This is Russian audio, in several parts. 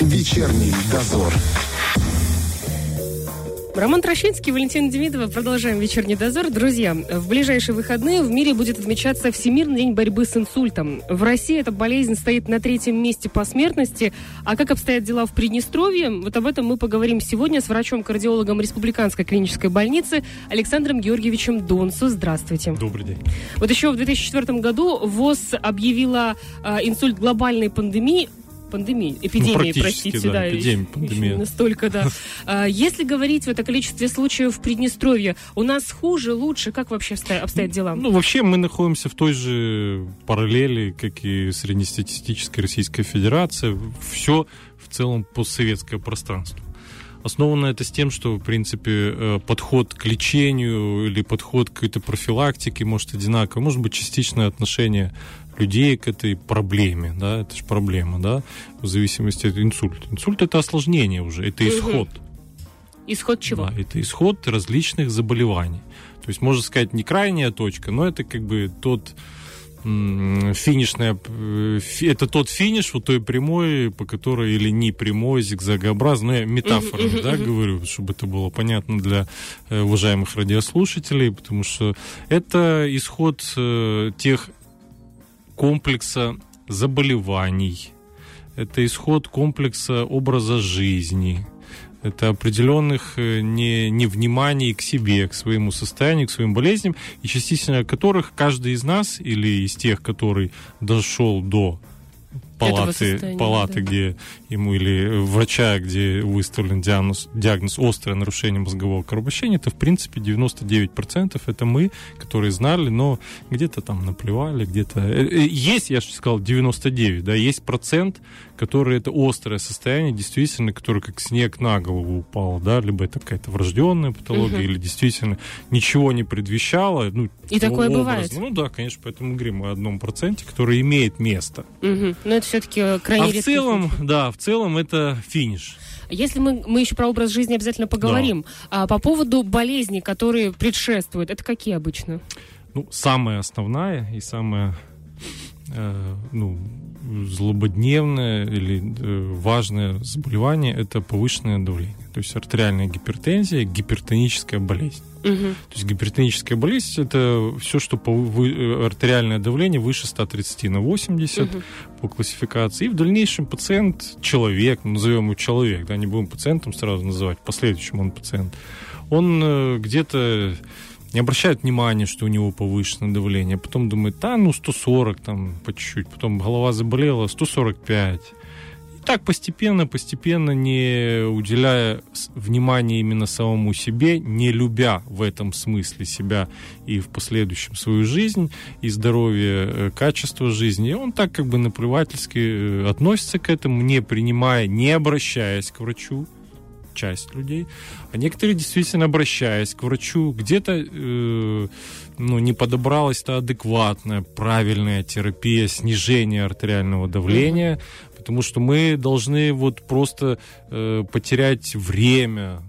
Вечерний дозор. Роман Трощинский, Валентина Демидова. Продолжаем вечерний дозор. Друзья, в ближайшие выходные в мире будет отмечаться Всемирный день борьбы с инсультом. В России эта болезнь стоит на третьем месте по смертности. А как обстоят дела в Приднестровье? Вот об этом мы поговорим сегодня с врачом-кардиологом Республиканской клинической больницы Александром Георгиевичем Донсу. Здравствуйте. Добрый день. Вот еще в 2004 году ВОЗ объявила э, инсульт глобальной пандемии пандемии, эпидемии, ну, простите, да, да, эпидемия, пандемия. настолько, да. А, если говорить вот о количестве случаев в Приднестровье, у нас хуже, лучше, как вообще обстоят дела? Ну, вообще мы находимся в той же параллели, как и среднестатистическая Российская Федерация. Все в целом постсоветское пространство. Основано это с тем, что, в принципе, э, подход к лечению или подход к какой-то профилактике может одинаковый, может быть частичное отношение людей к этой проблеме, да, это же проблема, да, в зависимости от инсульта. Инсульт это осложнение уже, это исход. Исход чего? Да, это исход различных заболеваний. То есть, можно сказать, не крайняя точка, но это как бы тот финишная, э, это тот финиш вот той прямой, по которой или не прямой, зигзагообразный, ну, я метафорами, да, говорю, чтобы это было понятно для э, уважаемых радиослушателей, потому что это исход э, тех комплекса заболеваний, это исход комплекса образа жизни, это определенных э, не, невниманий к себе, к своему состоянию, к своим болезням, и частично которых каждый из нас или из тех, который дошел до палаты, палаты да. где ему или врача, где выставлен диагноз, диагноз острое нарушение мозгового кровообращения, это в принципе 99% это мы, которые знали, но где-то там наплевали, где-то... Э, э, есть, я же сказал, 99, да, есть процент, который это острое состояние, действительно, который как снег на голову упал, да, либо это какая-то врожденная патология, угу. или действительно ничего не предвещало. Ну, И такое образ. бывает? Ну да, конечно, поэтому мы говорим о одном проценте, который имеет место. Угу. Но это все-таки крайне А в целом, случай. да, в целом это финиш. Если мы, мы еще про образ жизни обязательно поговорим. Да. А, по поводу болезней, которые предшествуют, это какие обычно? Ну, самая основная и самая э, ну, злободневное или э, важное заболевание – это повышенное давление. То есть артериальная гипертензия, гипертоническая болезнь. Угу. То есть гипертоническая болезнь – это все, что по, вы, артериальное давление выше 130 на 80 угу. по классификации. И в дальнейшем пациент, человек, назовем его человек, да, не будем пациентом сразу называть, в последующем он пациент, он э, где-то не обращает внимания, что у него повышенное давление. Потом думает, да, ну 140 там по чуть-чуть. Потом голова заболела, 145. И так постепенно, постепенно, не уделяя внимания именно самому себе, не любя в этом смысле себя и в последующем свою жизнь, и здоровье, э, качество жизни, он так как бы наплевательски э, относится к этому, не принимая, не обращаясь к врачу, часть людей, а некоторые действительно обращаясь к врачу, где-то э, ну, не подобралась-то адекватная, правильная терапия снижения артериального давления, mm-hmm. потому что мы должны вот просто э, потерять время,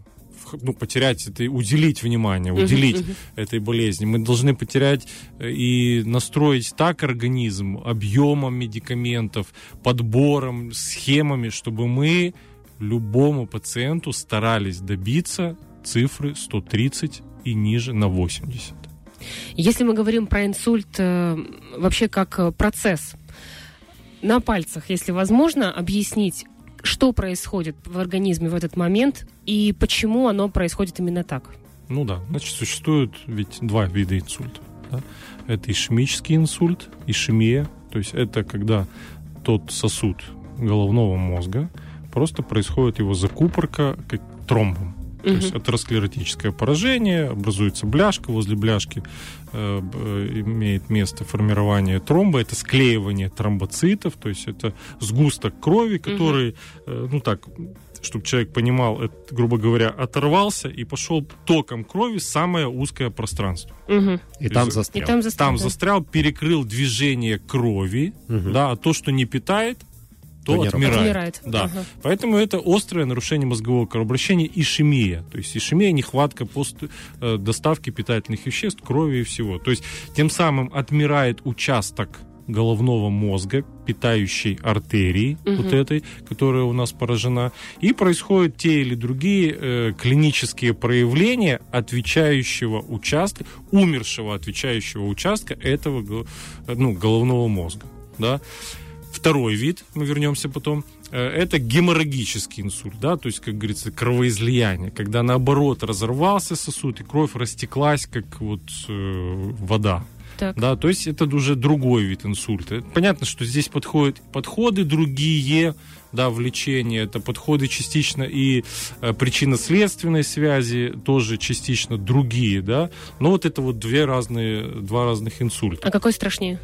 ну, потерять это, уделить внимание, уделить uh-huh, uh-huh. этой болезни. Мы должны потерять э, и настроить так организм объемом медикаментов, подбором, схемами, чтобы мы любому пациенту старались добиться цифры 130 и ниже на 80. Если мы говорим про инсульт э, вообще как э, процесс, на пальцах, если возможно, объяснить, что происходит в организме в этот момент и почему оно происходит именно так? Ну да, значит, существует ведь два вида инсульта. Да? Это ишемический инсульт, ишемия, то есть это когда тот сосуд головного мозга, просто происходит его закупорка как тромбом. Угу. То есть атеросклеротическое поражение, образуется бляшка, возле бляшки э, имеет место формирование тромба, это склеивание тромбоцитов, то есть это сгусток крови, который, угу. э, ну так, чтобы человек понимал, это, грубо говоря, оторвался и пошел током крови в самое узкое пространство. Угу. И, там застрял. и там застрял. Там да. застрял, перекрыл движение крови, угу. да, а то, что не питает, то отмирает. отмирает. Да. Ага. Поэтому это острое нарушение мозгового кровообращения ишемия. То есть ишемия, нехватка пост, э, доставки питательных веществ, крови и всего. То есть тем самым отмирает участок головного мозга, питающей артерии, Мгм. вот этой, которая у нас поражена, и происходят те или другие э, клинические проявления отвечающего участка, умершего отвечающего участка этого го- э, ну, головного мозга. Да? Второй вид, мы вернемся потом, э, это геморрагический инсульт, да, то есть, как говорится, кровоизлияние, когда наоборот разорвался сосуд и кровь растеклась, как вот э, вода. Так. Да, то есть это уже другой вид инсульта. Понятно, что здесь подходят подходы другие, да, в лечении. Это подходы частично и э, причинно-следственной связи тоже частично другие, да. Но вот это вот две разные, два разных инсульта. А какой страшнее?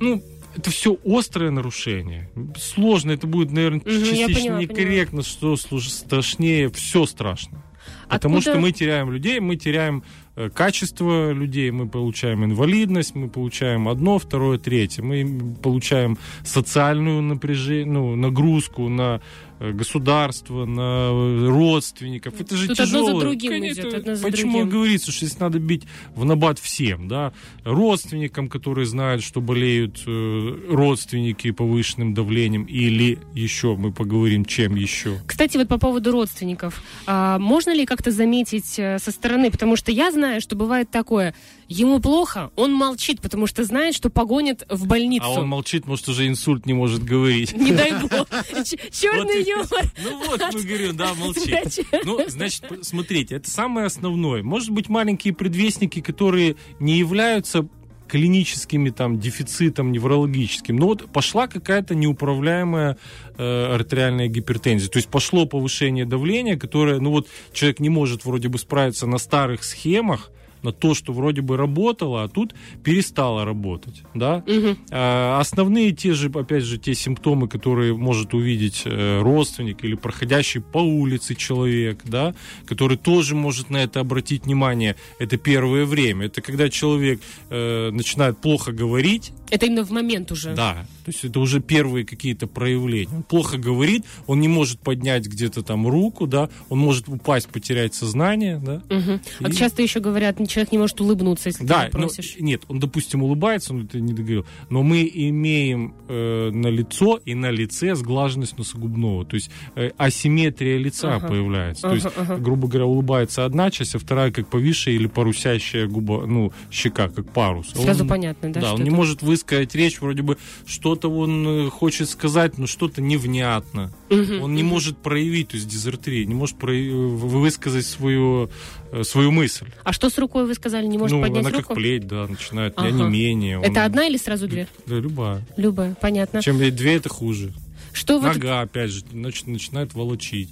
Ну, это все острое нарушение. Сложно, это будет, наверное, я частично поняла, некорректно, что служ- страшнее, все страшно. Потому Откуда- что мы теряем людей, мы теряем э, качество людей, мы получаем инвалидность, мы получаем одно, второе, третье. Мы получаем социальную напряжение, ну, нагрузку на государство, на э, родственников. Это же Тут одно за тяжело. другим Конечно, идет, одно за Почему другим. говорится, что здесь надо бить в набат всем, да? Родственникам, которые знают, что болеют э, родственники повышенным давлением, или еще мы поговорим, чем еще. Кстати, вот по поводу родственников. А, можно ли как-то заметить э, со стороны? Потому что я знаю, что бывает такое. Ему плохо, он молчит, потому что знает, что погонят в больницу. А он молчит, может, уже инсульт не может говорить. Не дай бог. Черный юмор. Ну вот, мы говорим, да, молчит. Ну, значит, смотрите, это самое основное. Может быть, маленькие предвестники, которые не являются клиническими там дефицитом неврологическим. Но вот пошла какая-то неуправляемая э, артериальная гипертензия. То есть пошло повышение давления, которое, ну вот человек не может вроде бы справиться на старых схемах, то, что вроде бы работало, а тут перестало работать, да? А, Основные те же, опять же, те симптомы, которые может увидеть э, родственник или проходящий по улице человек, да, который тоже может на это обратить внимание. Это первое время. Это когда человек э, начинает плохо говорить, Это именно в момент уже. да, то есть это уже первые какие-то проявления. Он плохо говорит, он не может поднять где-то там руку, да, он может упасть, потерять сознание, да. Мгм. А И- часто еще говорят, человек не может улыбнуться, если Да, ты ну, просишь. нет, он, допустим, улыбается, он это не договорил, но мы имеем э, на лицо и на лице сглаженность носогубного, то есть э, асимметрия лица Ага. появляется. То Ага, есть, ага. грубо говоря, улыбается одна часть, а вторая как повисшая или парусящая губа, ну, щека, как парус. Сразу он- понятно, да? Да, он не это? может высказать речь, вроде бы что-то он э, хочет сказать, но что-то невнятно. Мгм, Он не может проявить, то есть дизартрия, не может прояв- высказать свою, э, свою мысль. А что с рукой вы сказали? Не может ну, поднять она руку? как плеть, да, начинает Ага. не менее. Это одна или сразу две? Да, любая. Любая, понятно. Чем две, это хуже. Что вот Нога, опять же, нач- начинает волочить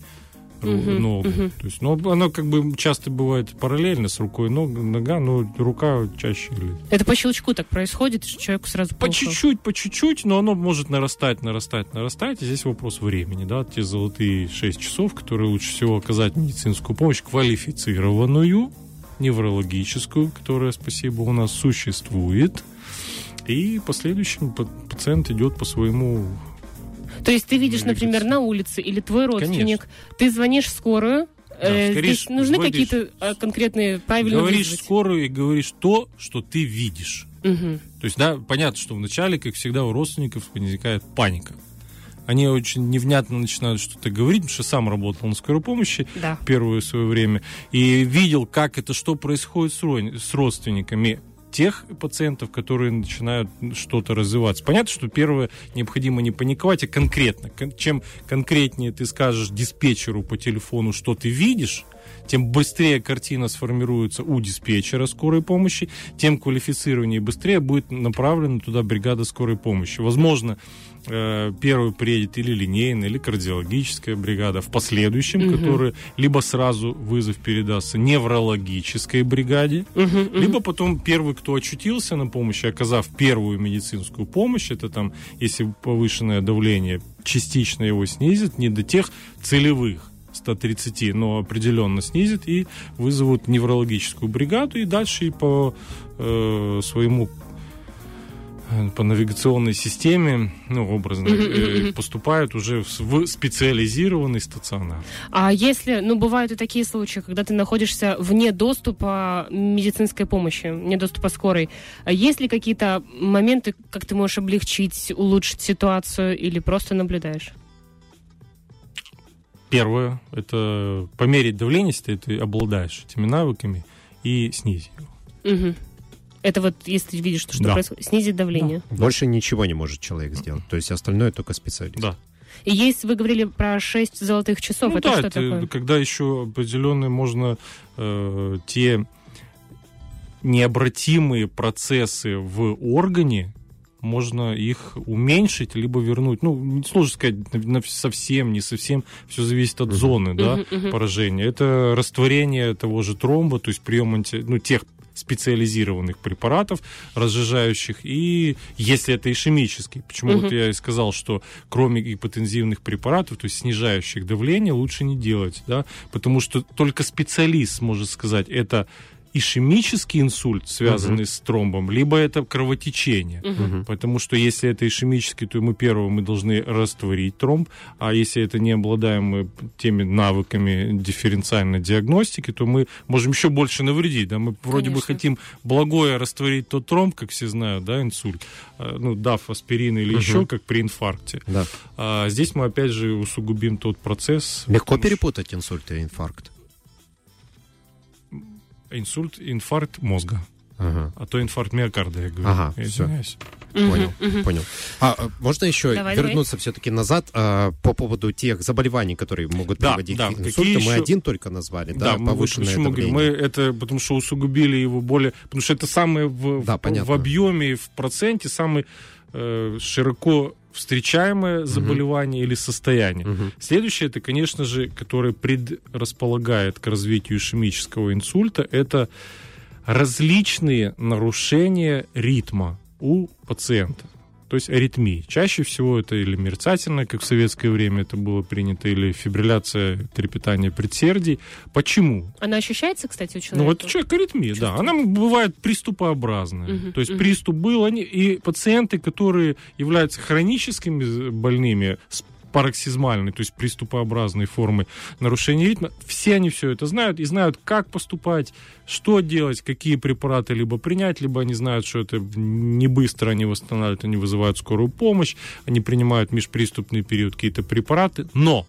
Мгм, ногу. мгм. То есть, ну, оно как бы часто бывает параллельно с рукой ног, нога, но рука чаще. это по щелчку так происходит, что человеку сразу По чуть-чуть, по чуть-чуть, но оно может нарастать, нарастать, нарастать. И здесь вопрос времени, да, те золотые 6 часов, которые лучше всего оказать медицинскую помощь, квалифицированную, неврологическую, которая, спасибо, у нас существует. И па- пациент идет по своему... То есть ты видишь, например, на улице или твой родственник, Конечно. ты звонишь в скорую, э, скорее здесь нужны какие-то э, конкретные правильно говоришь вызвать? скорую и говоришь то, что ты видишь. Мгм. То есть, да, понятно, что вначале, как всегда, у родственников возникает паника. Они очень невнятно начинают что-то говорить, потому что сам работал на скорой помощи Да. первое свое время и видел, как это, что происходит с, ро- с родственниками тех пациентов, которые начинают что-то развиваться. Понятно, что первое необходимо не паниковать, а конкретно. Кон- Чем конкретнее ты скажешь диспетчеру по телефону, что ты видишь, тем быстрее картина сформируется у диспетчера скорой помощи, тем квалифицированнее и быстрее будет направлена туда бригада скорой помощи. Возможно, э, первый приедет или линейная, или кардиологическая бригада, в последующем, Мгм. которая либо сразу вызов передастся неврологической бригаде, Мгм, мгм. либо потом первый, кто очутился на помощи, оказав первую медицинскую помощь, это там, если повышенное давление частично его снизит, не до тех целевых 130, но определенно снизит и вызовут неврологическую бригаду и дальше и по э, своему по навигационной системе, ну, образно, э, поступают уже в, специализированный стационар. А если, ну, бывают и такие случаи, когда ты находишься вне доступа медицинской помощи, вне доступа скорой, а есть ли какие-то моменты, как ты можешь облегчить, улучшить ситуацию или просто наблюдаешь? Первое, это померить давление, если ты обладаешь этими навыками, и снизить его. Угу. Это вот, если ты видишь, что, что да. происходит, снизить давление. Да. Больше ничего не может человек сделать. То есть остальное только специалист. Да. И есть, вы говорили про 6 золотых часов. Ну, это да, что это, такое? когда еще определенные можно э, те необратимые процессы в органе можно их уменьшить, либо вернуть. Ну, сложно сказать совсем, не совсем. Все зависит от зоны да, поражения. Это растворение того же тромба, то есть прием анти... ну, тех специализированных препаратов, разжижающих, и если это ишемический. Почему угу. вот я и сказал, что кроме гипотензивных препаратов, то есть снижающих давление, лучше не делать, да, потому что только специалист может сказать, это ишемический инсульт, связанный uh-huh. с тромбом, либо это кровотечение. Uh-huh. Потому что если это ишемический, то мы первого мы должны растворить тромб, а если это не обладаем мы теми навыками дифференциальной диагностики, то мы можем еще больше навредить. Да? Мы вроде Конечно. бы хотим благое растворить тот тромб, как все знают, да, инсульт, а, ну, дав аспирин или uh-huh. еще, как при инфаркте. Да. А здесь мы опять же усугубим тот процесс. Легко перепутать инсульт и инфаркт инсульт, инфаркт мозга. Ага. А то инфаркт миокарда, я говорю. Ага, я все. Понял, угу. понял. А, а можно еще давай, вернуться давай. все-таки назад а, по поводу тех заболеваний, которые могут да, приводить да. к инсульту? Мы еще... один только назвали, да, да повышенное почему давление. Мы это потому что усугубили его более, потому что это самое в, да, в, в объеме, в проценте самый э, широко встречаемое заболевание угу. или состояние. Угу. Следующее, это, конечно же, которое предрасполагает к развитию ишемического инсульта, это различные нарушения ритма у пациента то есть аритмии. Чаще всего это или мерцательная, как в советское время это было принято, или фибрилляция трепетания предсердий. Почему? Она ощущается, кстати, у человека? Ну, это человек аритмия, да. Она бывает приступообразная. Угу, то есть угу. приступ был, они, и пациенты, которые являются хроническими больными, с пароксизмальной, то есть приступообразной формы нарушения ритма. Все они все это знают и знают, как поступать, что делать, какие препараты либо принять, либо они знают, что это не быстро они восстанавливают, они вызывают скорую помощь, они принимают межприступный период какие-то препараты. Но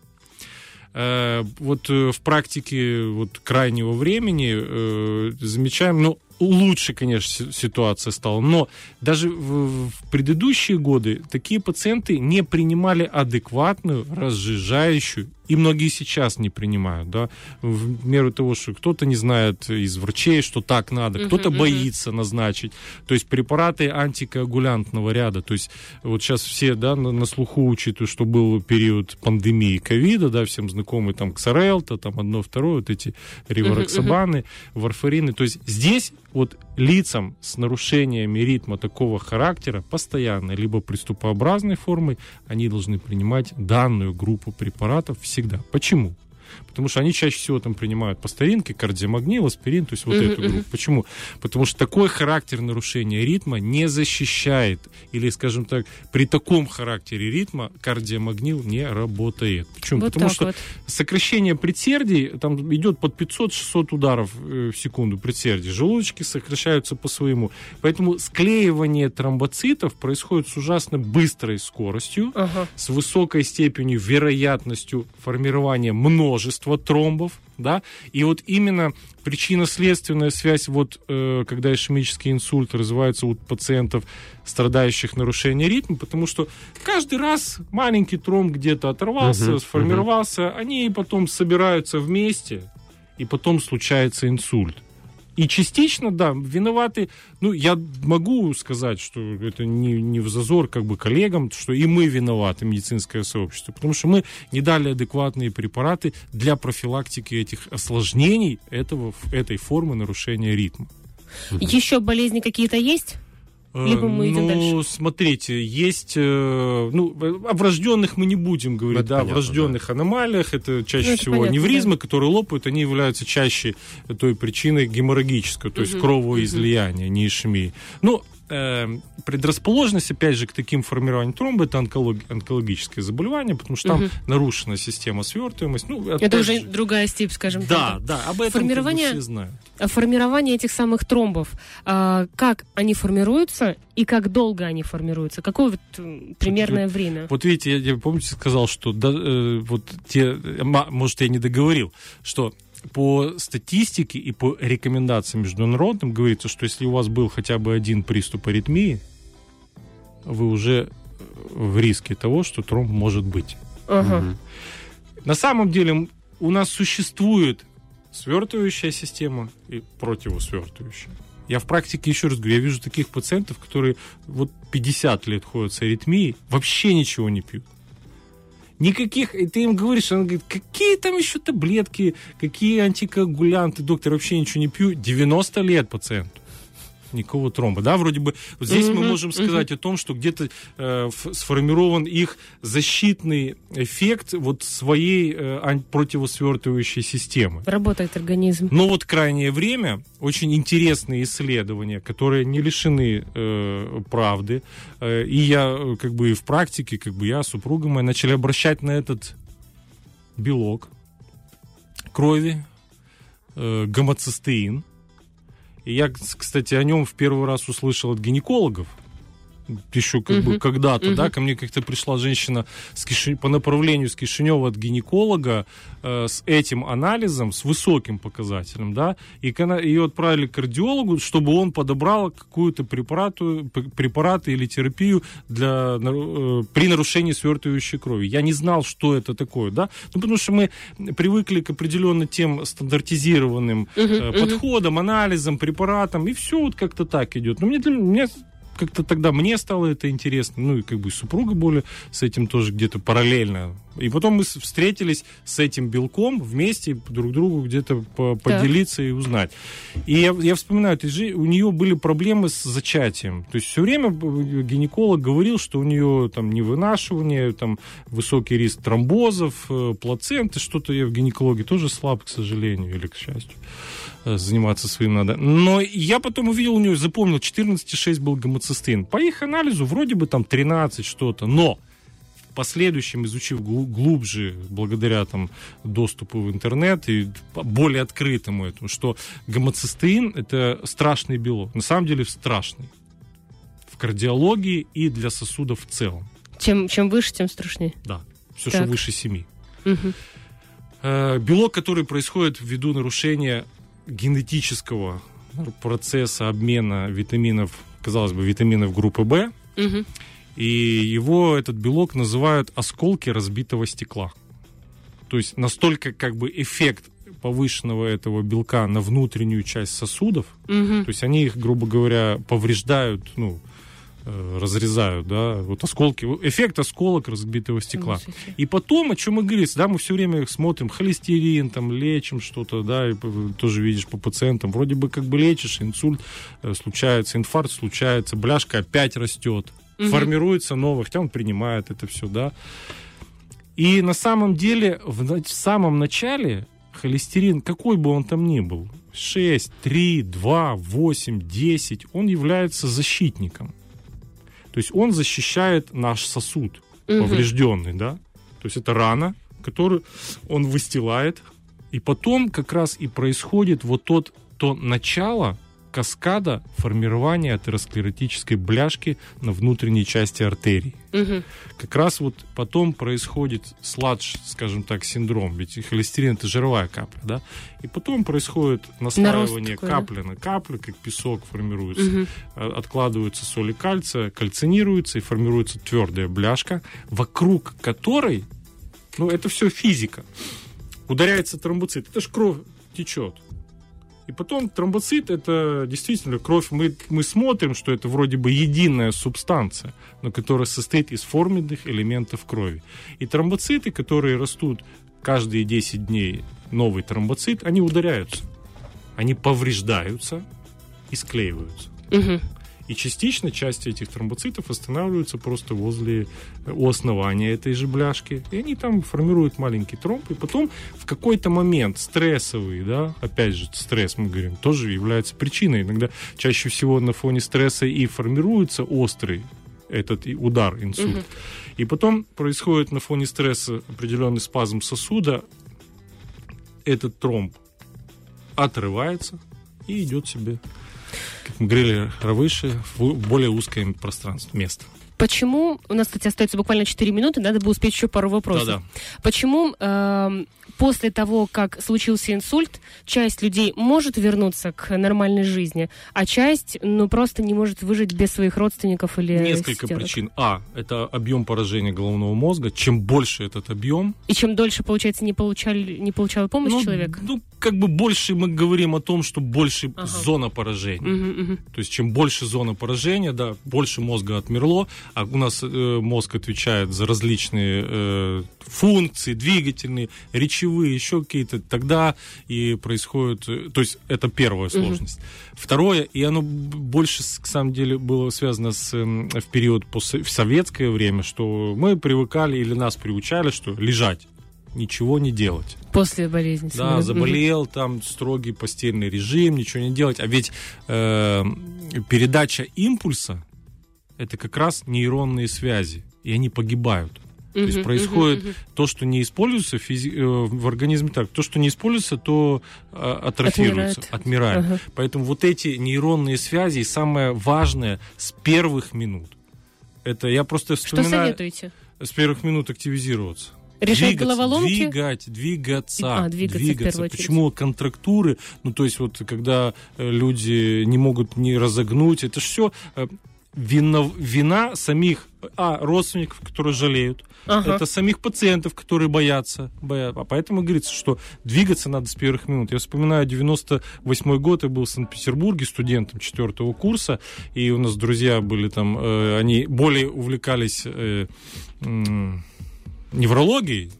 э, вот э, в практике вот крайнего времени э, замечаем, ну, лучше, конечно, ситуация стала. Но даже в, в предыдущие годы такие пациенты не принимали адекватную, разжижающую и многие сейчас не принимают, да, в меру того, что кто-то не знает из врачей, что так надо, uh-huh, кто-то uh-huh. боится назначить. То есть препараты антикоагулянтного ряда, то есть вот сейчас все, да, на, на слуху учитывая, что был период пандемии ковида, да, всем знакомый там Ксарелта, там одно, второе, вот эти ривароксабаны, uh-huh, uh-huh. варфарины. То есть здесь вот лицам с нарушениями ритма такого характера постоянно, либо приступообразной формой, они должны принимать данную группу препаратов всегда. Почему? Потому что они чаще всего там принимают по старинке кардиомагнил, аспирин, то есть вот uh-huh, эту группу. Uh-huh. Почему? Потому что такой характер нарушения ритма не защищает, или, скажем так, при таком характере ритма кардиомагнил не работает. Почему? Вот Потому что вот. сокращение предсердий там идет под 500-600 ударов э, в секунду предсердий. Желудочки сокращаются по своему. Поэтому склеивание тромбоцитов происходит с ужасно быстрой скоростью, uh-huh. с высокой степенью вероятностью формирования множества множество тромбов, да, и вот именно причинно-следственная связь, вот э, когда ишемический инсульт развивается у пациентов, страдающих нарушением ритма, потому что каждый раз маленький тромб где-то оторвался, uh-huh, сформировался, uh-huh. они потом собираются вместе, и потом случается инсульт. И частично, да, виноваты, ну, я могу сказать, что это не, не в зазор как бы коллегам, что и мы виноваты, медицинское сообщество, потому что мы не дали адекватные препараты для профилактики этих осложнений этого, этой формы нарушения ритма. Еще болезни какие-то есть? Либо мы идем ну, дальше. смотрите, есть, э, ну, о врожденных мы не будем говорить, это да, понятно, о врожденных да. аномалиях, это чаще ну, это всего понятно, аневризмы, да. которые лопают, они являются чаще той причиной геморрагической, то есть кровоизлияния, угу. не ишемии. Ну, э, предрасположенность, опять же, к таким формированиям тромба это онколог, онкологическое заболевание, потому что там угу. нарушена система свертываемости. Ну, это уже же... другая степь, скажем да, так. Да, да, об этом формирование, все знают. Формирование этих самых тромбов, э, как они формируются и как долго они формируются? Какое вот примерное вот, время? Вот видите, я, я помните, сказал, что да, э, вот те, может, я не договорил, что по статистике и по рекомендациям международным говорится, что если у вас был хотя бы один приступ аритмии, вы уже в риске того, что тромб может быть. Ага. Угу. На самом деле у нас существует свертывающая система и противосвертывающая. Я в практике, еще раз говорю, я вижу таких пациентов, которые вот 50 лет ходят с аритмией, вообще ничего не пьют. Никаких, и ты им говоришь, она говорит, какие там еще таблетки, какие антикоагулянты, доктор, вообще ничего не пью. 90 лет пациенту никакого тромба. Да, вроде бы вот здесь mm-hmm, мы можем сказать mm-hmm. о том, что где-то э, сформирован их защитный эффект вот своей э, противосвертывающей системы. Работает организм. Но вот крайнее время очень интересные исследования, которые не лишены э, правды. Э, и я э, как бы в практике, как бы я, супруга моя, начали обращать на этот белок крови, э, гомоцистеин, я, кстати, о нем в первый раз услышал от гинекологов еще как угу. бы когда-то, угу. да, ко мне как-то пришла женщина с Киши... по направлению с Кишинева от гинеколога э, с этим анализом, с высоким показателем, да, и когда ее отправили к кардиологу, чтобы он подобрал какую-то препарату, препараты или терапию для, э, при нарушении свертывающей крови. Я не знал, что это такое, да, ну, потому что мы привыкли к определенно тем стандартизированным угу, э, подходам, анализам, препаратам, и все вот как-то так идет. Но мне, для, мне как-то тогда мне стало это интересно, ну и как бы супруга более с этим тоже где-то параллельно. И потом мы встретились с этим белком вместе друг другу где-то по поделиться и узнать. И я, я вспоминаю, у нее были проблемы с зачатием. То есть все время гинеколог говорил, что у нее там невынашивание, там высокий риск тромбозов, э, плаценты, что-то я в гинекологии тоже слаб, к сожалению, или к счастью. Э, заниматься своим надо. Но я потом увидел у нее, запомнил, 14,6 был гомоцистеин. По их анализу вроде бы там 13 что-то, но последующем, изучив глубже, благодаря там доступу в интернет и более открытому этому, что гомоцистеин это страшный белок. На самом деле страшный. В кардиологии и для сосудов в целом. Чем, чем выше, тем страшнее. Да. Все, так. что выше 7. Угу. Белок, который происходит ввиду нарушения генетического процесса обмена витаминов, казалось бы, витаминов группы В. Угу. И его, этот белок, называют осколки разбитого стекла. То есть настолько как бы эффект повышенного этого белка на внутреннюю часть сосудов, угу. то есть они их, грубо говоря, повреждают, ну, Э, разрезают, да, вот осколки, эффект осколок разбитого стекла. И потом, о чем мы говорим, да, мы все время смотрим холестерин, там, лечим что-то, да, и тоже видишь по пациентам, вроде бы как бы лечишь, инсульт э, случается, инфаркт случается, бляшка опять растет, угу. формируется новый, хотя он принимает это все, да. И на самом деле, в, в самом начале холестерин, какой бы он там ни был, 6, 3, 2, 8, 10, он является защитником. То есть он защищает наш сосуд угу. поврежденный, да. То есть это рана, которую он выстилает, и потом как раз и происходит вот тот то начало каскада формирования атеросклеротической бляшки на внутренней части артерий. Угу. Как раз вот потом происходит сладж, скажем так, синдром, ведь холестерин это жировая капля, да, и потом происходит наслаивание такой, капли да? на каплю, как песок формируется, угу. откладываются соли кальция, кальцинируются и формируется твердая бляшка, вокруг которой, ну это все физика, ударяется тромбоцит, это же кровь течет. И потом тромбоцит это действительно кровь. Мы, мы смотрим, что это вроде бы единая субстанция, но которая состоит из форменных элементов крови. И тромбоциты, которые растут каждые 10 дней, новый тромбоцит, они ударяются. Они повреждаются и склеиваются. Угу. И частично часть этих тромбоцитов останавливаются просто возле э, у основания этой же бляшки. И они там формируют маленький тромб. И потом в какой-то момент стрессовый, да, опять же, стресс, мы говорим, тоже является причиной. Иногда чаще всего на фоне стресса и формируется острый этот удар, инсульт. Угу. И потом происходит на фоне стресса определенный спазм сосуда, этот тромб отрывается и идет себе, как мы говорили, выше, в более узкое пространство, место. Почему, у нас, кстати, остается буквально 4 минуты, надо бы успеть еще пару вопросов. Да-да. Почему э, после того, как случился инсульт, часть людей может вернуться к нормальной жизни, а часть, ну, просто не может выжить без своих родственников или Несколько стенок. причин. А, это объем поражения головного мозга. Чем больше этот объем... И чем дольше, получается, не, получали, не получал помощь ну, человек? Ну, как бы больше мы говорим о том, что больше ага. зона поражения. Угу, угу. То есть, чем больше зона поражения, да, больше мозга отмерло, а у нас э, мозг отвечает за различные э, функции, двигательные, речевые, еще какие-то, тогда и происходит... Э, то есть это первая сложность. Угу. Второе, и оно больше, к самом деле, было связано с, в период после, в советское время, что мы привыкали или нас приучали, что лежать ничего не делать. После болезни. Да, заболел, там строгий постельный режим, ничего не делать. А ведь э, передача импульса это как раз нейронные связи, и они погибают. То есть происходит uh-huh, uh-huh. то, что не используется физи- э, в организме так, то, что не используется, то э, атрофируется, отмирает. отмирает. Uh-huh. Поэтому вот эти нейронные связи, самое важное с первых минут. Это я просто вспоминаю. Что советуете? С первых минут активизироваться. Решать двигаться, головоломки? Двигать, двигаться. А, двигаться, двигаться. Почему контрактуры? Ну, то есть, вот когда э, люди не могут не разогнуть, это же все вина, вина самих а, родственников, которые жалеют, ага. это самих пациентов, которые боятся, боятся. А поэтому говорится, что двигаться надо с первых минут. Я вспоминаю 98 год, я был в Санкт-Петербурге студентом четвертого курса, и у нас друзья были там, э, они более увлекались э, э, неврологией,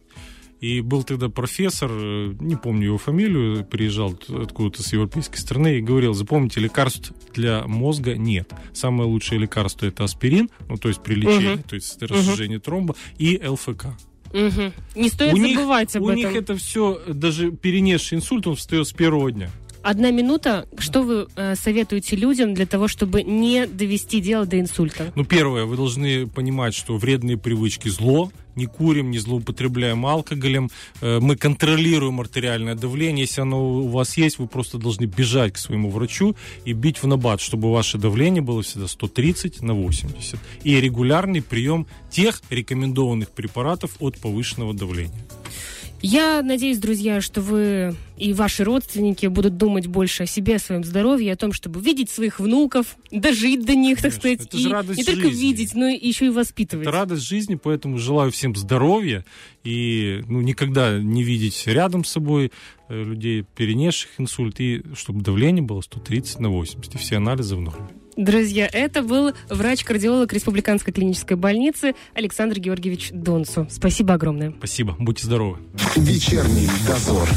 и был тогда профессор, э, не помню его фамилию, приезжал откуда-то с европейской страны и говорил, запомните, лекарств для мозга нет. Самое лучшее лекарство это аспирин, ну то есть при лечении, угу. то есть расширение угу. тромба, и ЛФК. Угу. Не стоит у забывать них, об у этом. У них это все, даже перенесший инсульт, он встает с первого дня. Одна минута. Что вы э, советуете людям для того, чтобы не довести дело до инсульта? Ну, первое, вы должны понимать, что вредные привычки зло, не курим, не злоупотребляем алкоголем, э, мы контролируем артериальное давление. Если оно у вас есть, вы просто должны бежать к своему врачу и бить в набат, чтобы ваше давление было всегда 130 на 80. И регулярный прием тех рекомендованных препаратов от повышенного давления. Я надеюсь, друзья, что вы и ваши родственники будут думать больше о себе, о своем здоровье, о том, чтобы видеть своих внуков, дожить до них, Конечно, так сказать, это и не только видеть, но еще и воспитывать. Это радость жизни, поэтому желаю всем здоровья и ну, никогда не видеть рядом с собой э, людей, перенесших инсульт, и чтобы давление было 130 на 80, и все анализы в норме. Друзья, это был врач-кардиолог Республиканской клинической больницы Александр Георгиевич Донцу. Спасибо огромное. Спасибо. Будьте здоровы. Вечерний дозор.